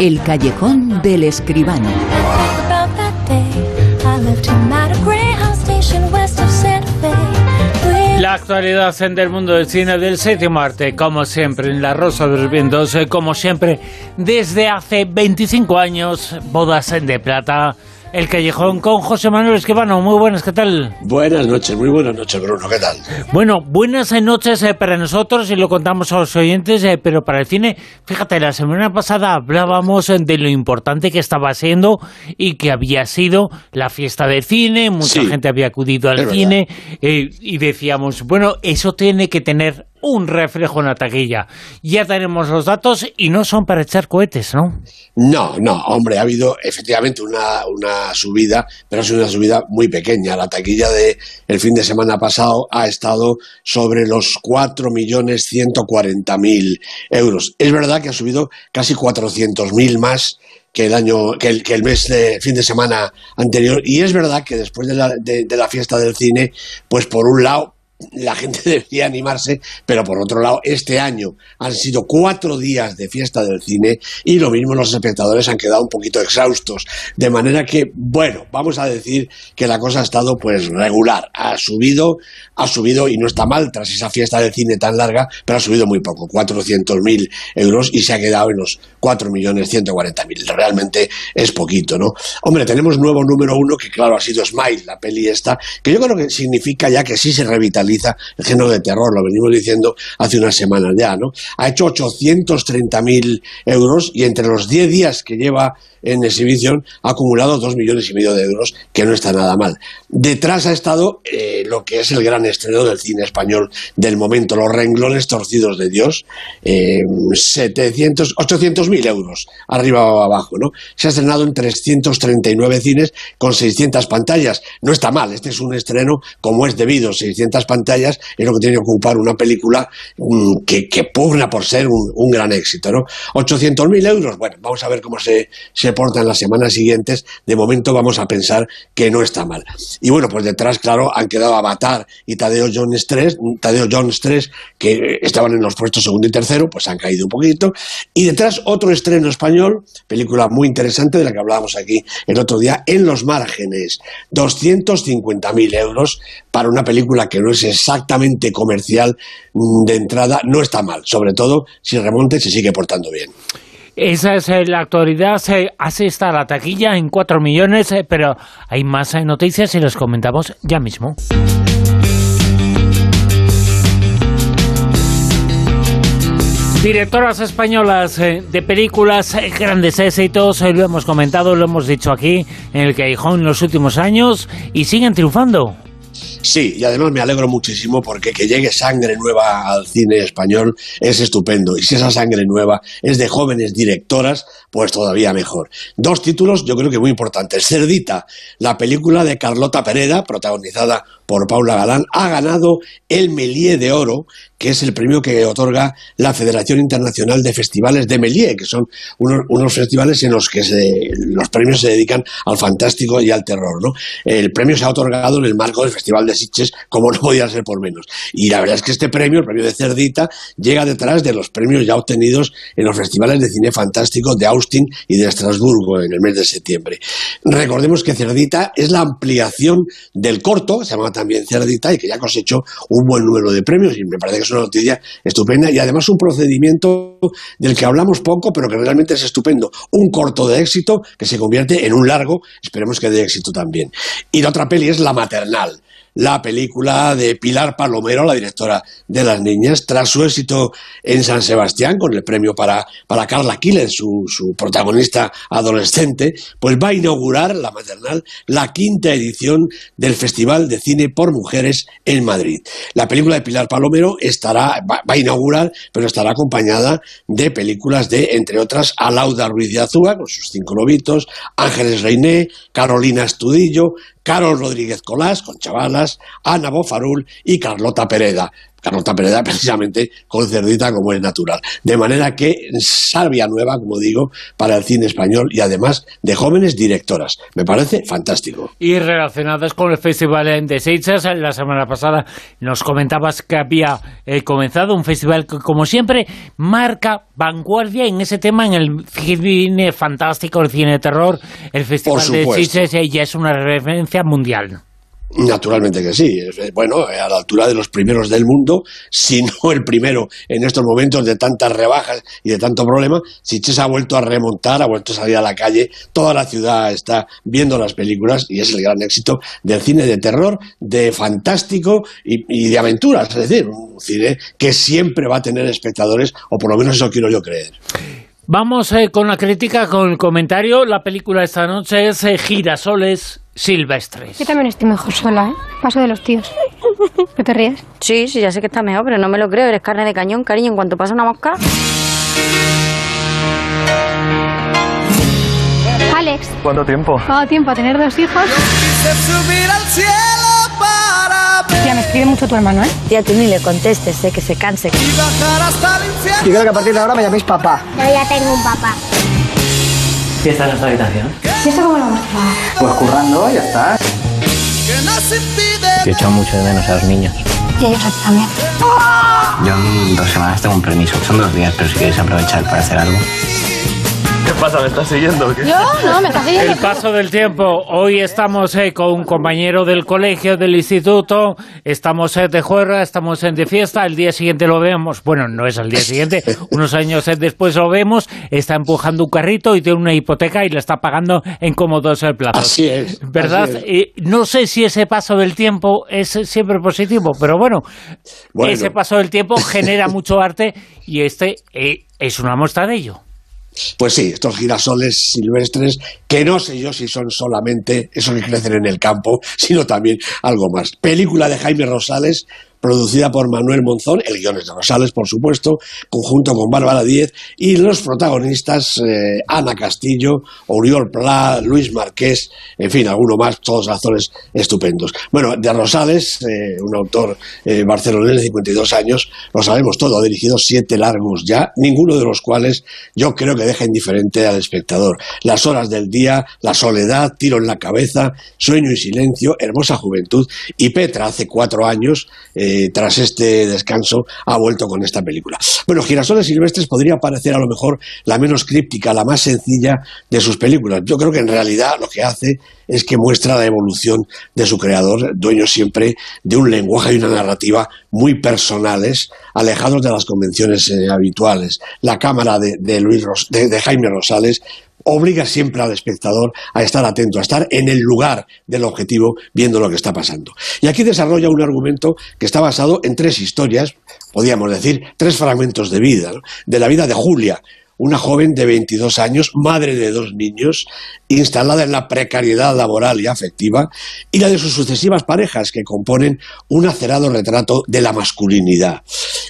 El callejón del escribano. La actualidad del mundo del cine del séptimo arte, como siempre, en La Rosa de los Vientos, eh, como siempre, desde hace 25 años, bodas de plata el Callejón con José Manuel Esquivano. Muy buenas, ¿qué tal? Buenas noches, muy buenas noches, Bruno, ¿qué tal? Bueno, buenas noches eh, para nosotros y lo contamos a los oyentes, eh, pero para el cine, fíjate, la semana pasada hablábamos eh, de lo importante que estaba siendo y que había sido la fiesta del cine, mucha gente había acudido al cine y decíamos, bueno, eso tiene que tener un reflejo en la taquilla. Ya tenemos los datos y no son para echar cohetes, ¿no? No, no, hombre, ha habido efectivamente una, subida, pero es una subida muy pequeña. La taquilla de el fin de semana pasado ha estado sobre los 4.140.000 euros. Es verdad que ha subido casi 400.000 más que el año que el, que el mes de fin de semana anterior y es verdad que después de la, de la fiesta del cine pues por un lado la gente debería animarse, pero por otro lado, este año han sido cuatro días de fiesta del cine y lo mismo los espectadores han quedado un poquito exhaustos. De manera que, bueno, vamos a decir que la cosa ha estado pues regular. Ha subido, ha subido y no está mal tras esa fiesta del cine tan larga, pero ha subido muy poco, 400.000 euros y se ha quedado en los 4.140.000. Realmente es poquito, ¿no? Hombre, tenemos nuevo número uno que claro ha sido Smile, la peli esta, que yo creo que significa ya que sí se revitaliza el género de terror, lo venimos diciendo hace unas semanas ya, ¿no? Ha hecho 830.000 euros y entre los 10 días que lleva en exhibición ha acumulado dos millones y medio de euros, que no está nada mal. Detrás ha estado eh, lo que es el gran estreno del cine español del momento, Los renglones torcidos de Dios, eh, 700, 800 mil euros, arriba o abajo, ¿no? Se ha estrenado en 339 cines con 600 pantallas. No está mal, este es un estreno como es debido, 600 pantallas es lo que tiene que ocupar una película mm, que, pugna por ser un, gran éxito, ¿no? 800 mil euros, bueno, vamos a ver cómo se, se en las semanas siguientes, de momento vamos a pensar que no está mal. Y bueno, pues detrás, claro, han quedado Avatar y Tadeo Jones 3, Tadeo Jones 3, que estaban en los puestos segundo y tercero, pues han caído un poquito. Y detrás otro estreno español, película muy interesante de la que hablábamos aquí el otro día, En los márgenes, 250.000 euros para una película que no es exactamente comercial mm, de entrada, no está mal, sobre todo si remonte se sigue portando bien. Esa es eh, la actualidad. Así está la taquilla en 4 millones, eh, pero hay más eh, noticias y las comentamos ya mismo. Directoras españolas de películas, grandes éxitos, lo hemos comentado, lo hemos dicho aquí en el Callejón en los últimos años y siguen triunfando. Sí, y además me alegro muchísimo porque que llegue sangre nueva al cine español es estupendo. Y si esa sangre nueva es de jóvenes directoras, pues todavía mejor. Dos títulos yo creo que muy importantes. Cerdita, la película de Carlota Pereda, protagonizada por Paula Galán, ha ganado el Melié de Oro, que es el premio que otorga la Federación Internacional de Festivales de Melié, que son unos, festivales en los que los premios se dedican al fantástico y al terror. ¿no? El premio se ha otorgado en el marco del Festival de Sitges, como no podía ser por menos. Y la verdad es que este premio, el premio de Cerdita, llega detrás de los premios ya obtenidos en los festivales de cine fantástico de Austin y de Estrasburgo en el mes de septiembre. Recordemos que Cerdita es la ampliación del corto, se llama también Cerdita, y que ya cosechó un buen número de premios, y me parece que es una noticia estupenda, y además un procedimiento del que hablamos poco, pero que realmente es estupendo. Un corto de éxito que se convierte en un largo, esperemos que de éxito también. Y la otra peli es La Maternal la película de Pilar Palomero, la directora de Las Niñas, tras su éxito en San Sebastián con el premio para, para Carla Quiles, su, su protagonista adolescente, pues va a inaugurar la maternal la quinta edición del Festival de Cine por Mujeres en Madrid. La película de Pilar Palomero estará, va, a inaugurar, pero estará acompañada de películas de, entre otras, Alauda Ruiz de Azúa, con sus cinco lobitos, Ángeles Reiné, Carolina Estudillo, Carol Rodríguez Colás, con Chavalas, Salas, Ana Bofarul y Carlota Pereda. Carlota Pereda precisamente con Cerdita como es natural. De manera que salvia nueva, como digo, para el cine español y además de jóvenes directoras. Me parece fantástico. Y relacionadas con el Festival de Sitges, la semana pasada nos comentabas que había eh, comenzado un festival que, como siempre, marca vanguardia en ese tema, en el cine fantástico, el cine de terror. El Festival de Sitges ya es una referencia mundial. Naturalmente que sí. Eh, bueno, a la altura de los primeros del mundo, si no el primero en estos momentos de tantas rebajas y de tanto problema, Sitges ha vuelto a remontar, ha vuelto a salir a la calle, toda la ciudad está viendo las películas y es el gran éxito del cine de terror, de fantástico y, de aventuras. Es decir, un cine que siempre va a tener espectadores, o por lo menos eso quiero yo creer. Vamos eh, con la crítica, con el comentario. La película esta noche es eh, Girasoles silvestres. Yo también estoy mejor sola, ¿eh? Paso de los tíos. ¿Qué te ríes? Sí, sí, ya sé que está mejor, pero no me lo creo. Eres carne de cañón, cariño, en cuanto pasa una mosca. Alex. ¿Cuánto tiempo? ¿Cuánto tiempo? ¿A tener dos hijos? subir al cielo Tía, me escribe mucho tu hermano, ¿eh? Tía, tú ni le contestes, sé que se canse. y bajar hasta el infierno. Yo creo que a partir de ahora me llaméis papá. Yo ya tengo un papá. ¿Y esta es nuestra habitación? ¿Y esto cómo lo vamos a? Pues currando, ya está. He echado mucho de menos a los niños. Y ellos a ti también. Yo en dos semanas tengo un permiso. Son dos días, pero si queréis aprovechar para hacer algo. ¿Qué pasa? ¿Me estás siguiendo? qué? Yo, no, me estás siguiendo. El paso del tiempo. Hoy estamos eh, con un compañero del colegio, del instituto. Estamos eh, de juerga, estamos en de fiesta. El día siguiente lo vemos. Bueno, no es el día siguiente. unos años eh, después lo vemos. Está empujando un carrito y tiene una hipoteca y la está pagando en cómodos plazos. Así es. ¿Verdad? así es. Y no sé si ese paso del tiempo es siempre positivo, pero bueno, Bueno. ese paso del tiempo genera mucho arte y este eh, es una muestra de ello. Pues sí, estos girasoles silvestres, que no sé yo si son solamente esos que crecen en el campo, sino también algo más. Película de Jaime Rosales, producida por Manuel Monzón, el guion es de Rosales, por supuesto, conjunto con Bárbara Díez, y los protagonistas, eh, Ana Castillo, Oriol Pla, Luis Marqués, en fin, alguno más, todos actores estupendos. Bueno, de Rosales, eh, un autor eh, barcelonés de 52 años, lo sabemos todo, ha dirigido siete largos ya, ninguno de los cuales yo creo que deja indiferente al espectador. Las horas del día, la soledad, tiro en la cabeza, sueño y silencio, hermosa juventud, y Petra hace cuatro años, eh, tras este descanso, ha vuelto con esta película. Bueno, Girasoles Silvestres podría parecer a lo mejor la menos críptica, la más sencilla de sus películas. Yo creo que en realidad lo que hace es que muestra la evolución de su creador, dueño siempre de un lenguaje y una narrativa muy personales, alejados de las convenciones eh, habituales. La cámara de, de Luis Ros- de- de Jaime Rosales obliga siempre al espectador a estar atento, a estar en el lugar del objetivo viendo lo que está pasando. Y aquí desarrolla un argumento que está basado en tres historias, podríamos decir, tres fragmentos de vida, de la vida de Julia, una joven de 22 años, madre de dos niños, instalada en la precariedad laboral y afectiva, y la de sus sucesivas parejas, que componen un acerado retrato de la masculinidad.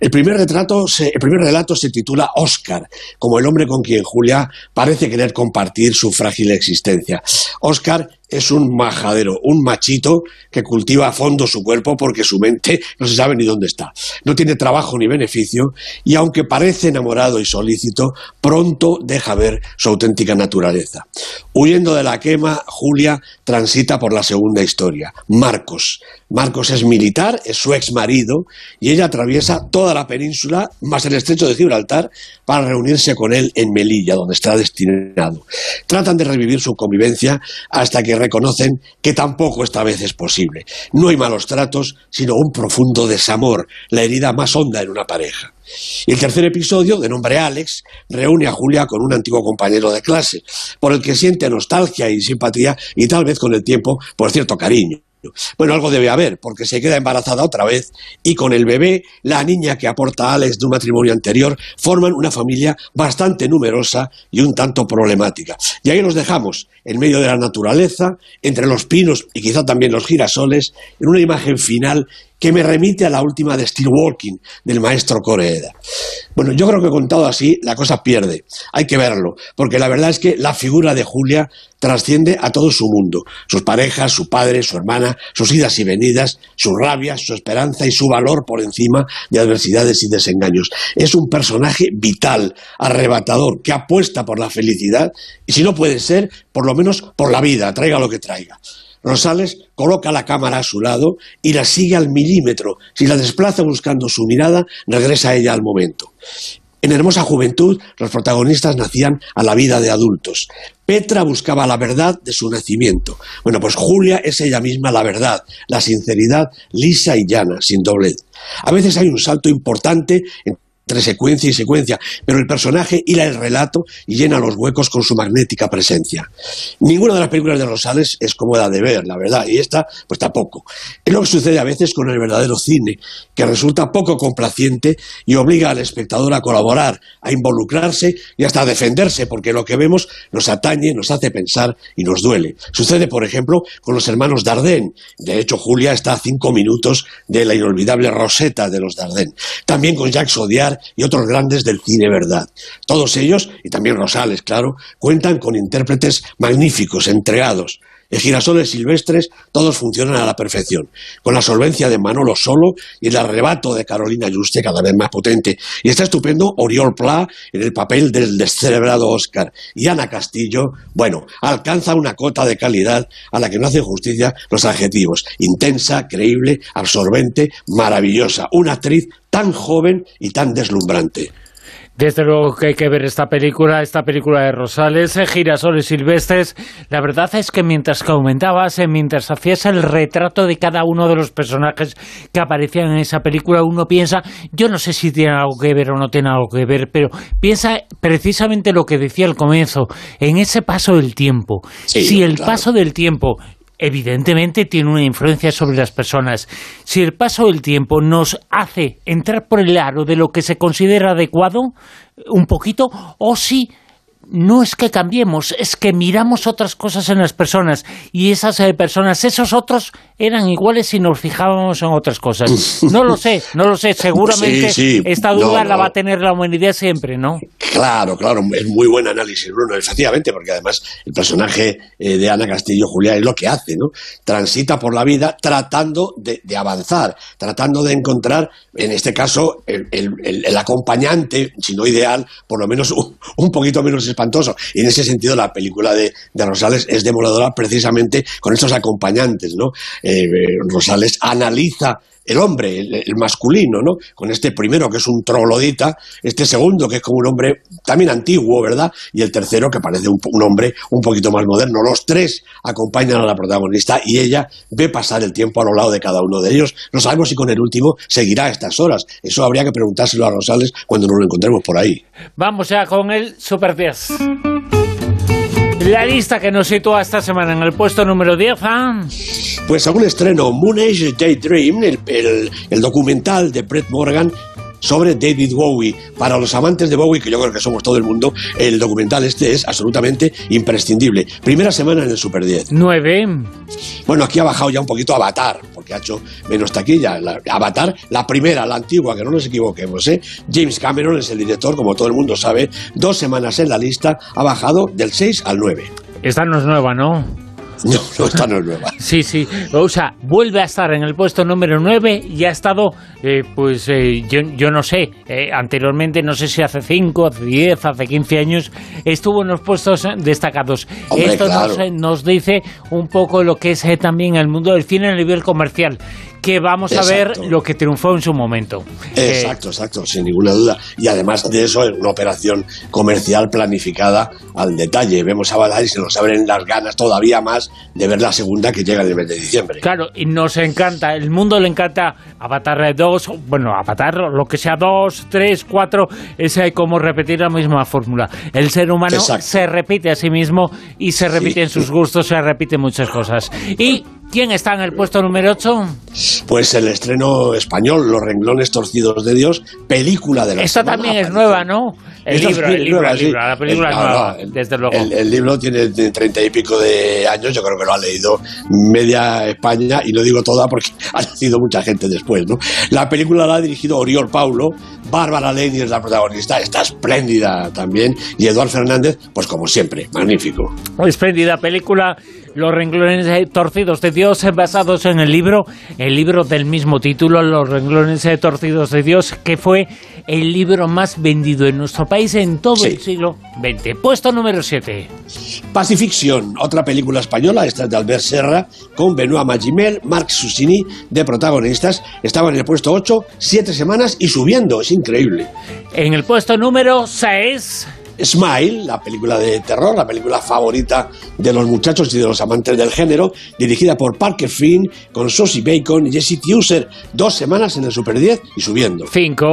El primer, retrato el primer relato se titula Oscar, como el hombre con quien Julia parece querer compartir su frágil existencia. Oscar es un majadero, un machito que cultiva a fondo su cuerpo porque su mente no se sabe ni dónde está. No tiene trabajo ni beneficio y aunque parece enamorado y solícito, pronto deja ver su auténtica naturaleza. Huyendo de la quema, Julia transita por la segunda historia, Marcos. Marcos es militar, es su ex marido y ella atraviesa toda la península más el estrecho de Gibraltar para reunirse con él en Melilla, donde está destinado. Tratan de revivir su convivencia hasta que reconocen que tampoco esta vez es posible. No hay malos tratos, sino un profundo desamor, la herida más honda en una pareja. Y el tercer episodio, de nombre Alex, reúne a Julia con un antiguo compañero de clase, por el que siente nostalgia y simpatía y tal vez con el tiempo, por cierto, cariño. Bueno, algo debe haber, porque se queda embarazada otra vez y con el bebé, la niña que aporta a Alex de un matrimonio anterior, forman una familia bastante numerosa y un tanto problemática. Y ahí los dejamos, en medio de la naturaleza, entre los pinos y quizá también los girasoles, en una imagen final que me remite a la última de Steel Walking del maestro Koreeda. Bueno, yo creo que contado así, la cosa pierde. Hay que verlo, porque la verdad es que la figura de Julia trasciende a todo su mundo, sus parejas, su padre, su hermana, sus idas y venidas, sus rabias, su esperanza y su valor por encima de adversidades y desengaños. Es un personaje vital, arrebatador, que apuesta por la felicidad y si no puede ser, por lo menos por la vida, traiga lo que traiga. Rosales coloca la cámara a su lado y la sigue al milímetro. Si la desplaza buscando su mirada, regresa ella al momento. En hermosa juventud, los protagonistas nacían a la vida de adultos. Petra buscaba la verdad de su nacimiento. Bueno, pues Julia es ella misma la verdad, la sinceridad lisa y llana, sin doblez. A veces hay un salto importante entre secuencia y secuencia, pero el personaje hila el relato y llena los huecos con su magnética presencia. Ninguna de las películas de Rosales es cómoda de ver, la verdad, y esta, pues tampoco. Es lo que sucede a veces con el verdadero cine, que resulta poco complaciente y obliga al espectador a colaborar, a involucrarse y hasta a defenderse, porque lo que vemos nos atañe, nos hace pensar y nos duele. Sucede, por ejemplo, con los hermanos Dardenne. De hecho, Julia está a cinco minutos de la inolvidable Rosetta de los Dardenne. También con Jacques Audiard y otros grandes del cine verdad. Todos ellos, y también Rosales, claro, cuentan con intérpretes magníficos, entregados. Girasoles Silvestres todos funcionan a la perfección, con la solvencia de Manolo Solo y el arrebato de Carolina Juste cada vez más potente. Y está estupendo Oriol Pla en el papel del descerebrado Oscar. Y Ana Castillo, bueno, alcanza una cota de calidad a la que no hacen justicia los adjetivos. Intensa, creíble, absorbente, maravillosa. Una actriz tan joven y tan deslumbrante. Desde luego que hay que ver esta película, esta película de Rosales, eh, Girasoles Silvestres. La verdad es que mientras que aumentabas, eh, mientras hacías el retrato de cada uno de los personajes que aparecían en esa película, uno piensa, yo no sé si tiene algo que ver o no tiene algo que ver, pero piensa precisamente lo que decía al comienzo, en ese paso del tiempo. Sí, si el claro. paso del tiempo evidentemente tiene una influencia sobre las personas. Si el paso del tiempo nos hace entrar por el aro de lo que se considera adecuado, un poquito, o si no es que cambiemos, es que miramos otras cosas en las personas y esas eh, personas, esos otros eran iguales si nos fijábamos en otras cosas. No lo sé, no lo sé, seguramente Sí, sí. esta duda No, la va a tener la humanidad siempre, ¿no? Claro, claro, es muy buen análisis, Bruno, efectivamente, porque además el personaje eh, de Ana Castillo Julián es lo que hace, ¿no? Transita por la vida tratando de, de avanzar, tratando de encontrar, en este caso, el, el- el- el acompañante, si no ideal, por lo menos un, un poquito menos espantoso. Y en ese sentido, la película de, de Rosales es demoledora precisamente con estos acompañantes, ¿no? Eh, eh, Rosales analiza el hombre, el, masculino, ¿no? Con este primero que es un troglodita, este segundo que es como un hombre también antiguo, ¿verdad? Y el tercero que parece un hombre un poquito más moderno. Los tres acompañan a la protagonista y ella ve pasar el tiempo a lo lado de cada uno de ellos. No sabemos si con el último seguirá a estas horas. Eso habría que preguntárselo a Rosales cuando nos lo encontremos por ahí. Vamos ya con el Super 10. La lista que nos sitúa esta semana en el puesto número 10, ¿ah? Pues algún estreno, Moon Age Daydream, el, el, el documental de Brett Morgan sobre David Bowie. Para los amantes de Bowie, que yo creo que somos todo el mundo, el documental este es absolutamente imprescindible. Primera semana en el Super 10. 9. Bueno, aquí ha bajado ya un poquito Avatar, porque ha hecho menos taquilla. La- Avatar, la primera, la antigua, que no nos equivoquemos, ¿eh? James Cameron es el director, como todo el mundo sabe. Dos semanas en la lista, ha bajado del 6 al 9. Esta no es nueva, ¿no? No, no, esta no es nueva. Sí, sí. O sea, vuelve a estar en el puesto número 9 y ha estado, eh, pues, eh, yo, yo no sé, eh, anteriormente, no sé si hace 5, hace 10, hace 15 años, estuvo en los puestos eh, destacados. Hombre, Esto claro. nos, eh, nos dice un poco lo que es también el mundo del cine a nivel comercial, que vamos a ver Exacto. lo que triunfó en su momento. Eh, Exacto, exacto, sin ninguna duda. Y además de eso, es una operación comercial planificada al detalle. Vemos a Avatar y se nos abren las ganas todavía más de ver la segunda que llega en el mes de diciembre. Claro, y nos encanta, el mundo le encanta Avatar 2, bueno, Avatar, lo que sea 2, 3, 4, es eh, como repetir la misma fórmula. El ser humano Exacto. se repite a sí mismo y se repite en sus gustos, se repite muchas cosas. ¿Y quién está en el puesto número 8? Pues el estreno español, Los renglones torcidos de Dios, película de la Esta semana, también es aparición. nueva, ¿no? El Esta libro, el libro, nueva, el sí. libro, la película El- es nueva, no, desde luego. El, el libro tiene treinta y pico de años, yo creo que lo ha leído media España, y lo digo toda porque ha nacido mucha gente después, ¿no? La película la ha dirigido Oriol Paulo, Bárbara Leni es la protagonista, está espléndida también. Y Eduard Fernández, pues como siempre, magnífico. Espléndida película. Los renglones torcidos de Dios, eh, basados en el libro, el libro del mismo título, Los renglones torcidos de Dios, que fue el libro más vendido en nuestro país en todo Sí. el siglo XX. Puesto número 7. Pacifiction, otra película española, esta es de Albert Serra, con Benoît Magimel, Marc Susini de protagonistas. Estaba en el puesto 8, 7 semanas y subiendo, es increíble. En el puesto número 6. Smile, la película de terror, la película favorita de los muchachos y de los amantes del género, dirigida por Parker Finn, con Sosie Bacon y Jesse User, dos semanas en el Super 10 y subiendo. 5.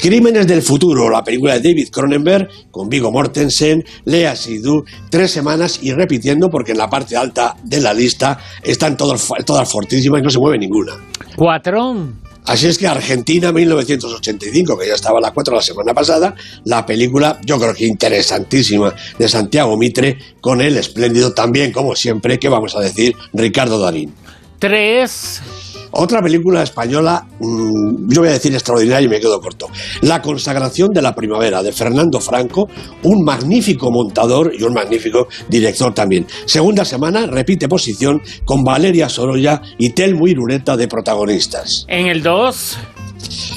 Crímenes del futuro, la película de David Cronenberg, con Vigo Mortensen, Lea Seydoux, tres semanas y repitiendo porque en la parte alta de la lista están todas, todas fortísimas y no se mueve ninguna. 4. Así es que Argentina 1985, que ya estaba a la 4 la semana pasada, la película yo creo que interesantísima de Santiago Mitre con el espléndido también, como siempre, que vamos a decir, Ricardo Darín. 3. Otra película española, mmm, yo voy a decir extraordinaria y me quedo corto. La consagración de la primavera de Fernando Franco, un magnífico montador y un magnífico director también. Segunda semana, repite posición con Valeria Sorolla y Telmo Irureta de protagonistas. En el 2.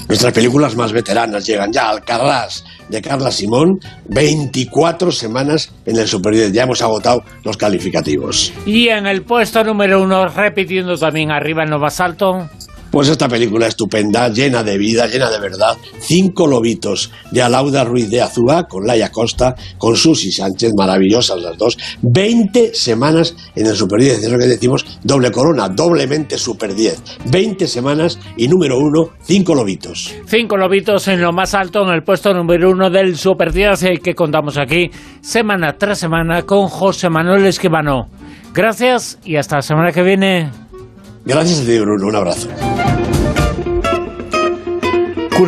Nuestras películas más veteranas llegan ya al Carras de Carla Simón, 24 semanas en el Super 10. Ya hemos agotado los calificativos. Y en el puesto número 1, repitiendo también arriba en lo alto. Pues esta película estupenda, llena de vida, llena de verdad. Cinco lobitos de Alauda Ruiz de Azúa con Laia Costa, con Susi Sánchez, maravillosas las dos. 20 semanas en el Super 10, es lo que decimos, doble corona, doblemente Super 10. 20 semanas y número uno, cinco lobitos. Cinco lobitos en lo más alto, en el puesto número uno del Super 10 eh, que contamos aquí, semana tras semana, con José Manuel Esquivano. Gracias y hasta la semana que viene. Gracias Bruno. Un abrazo.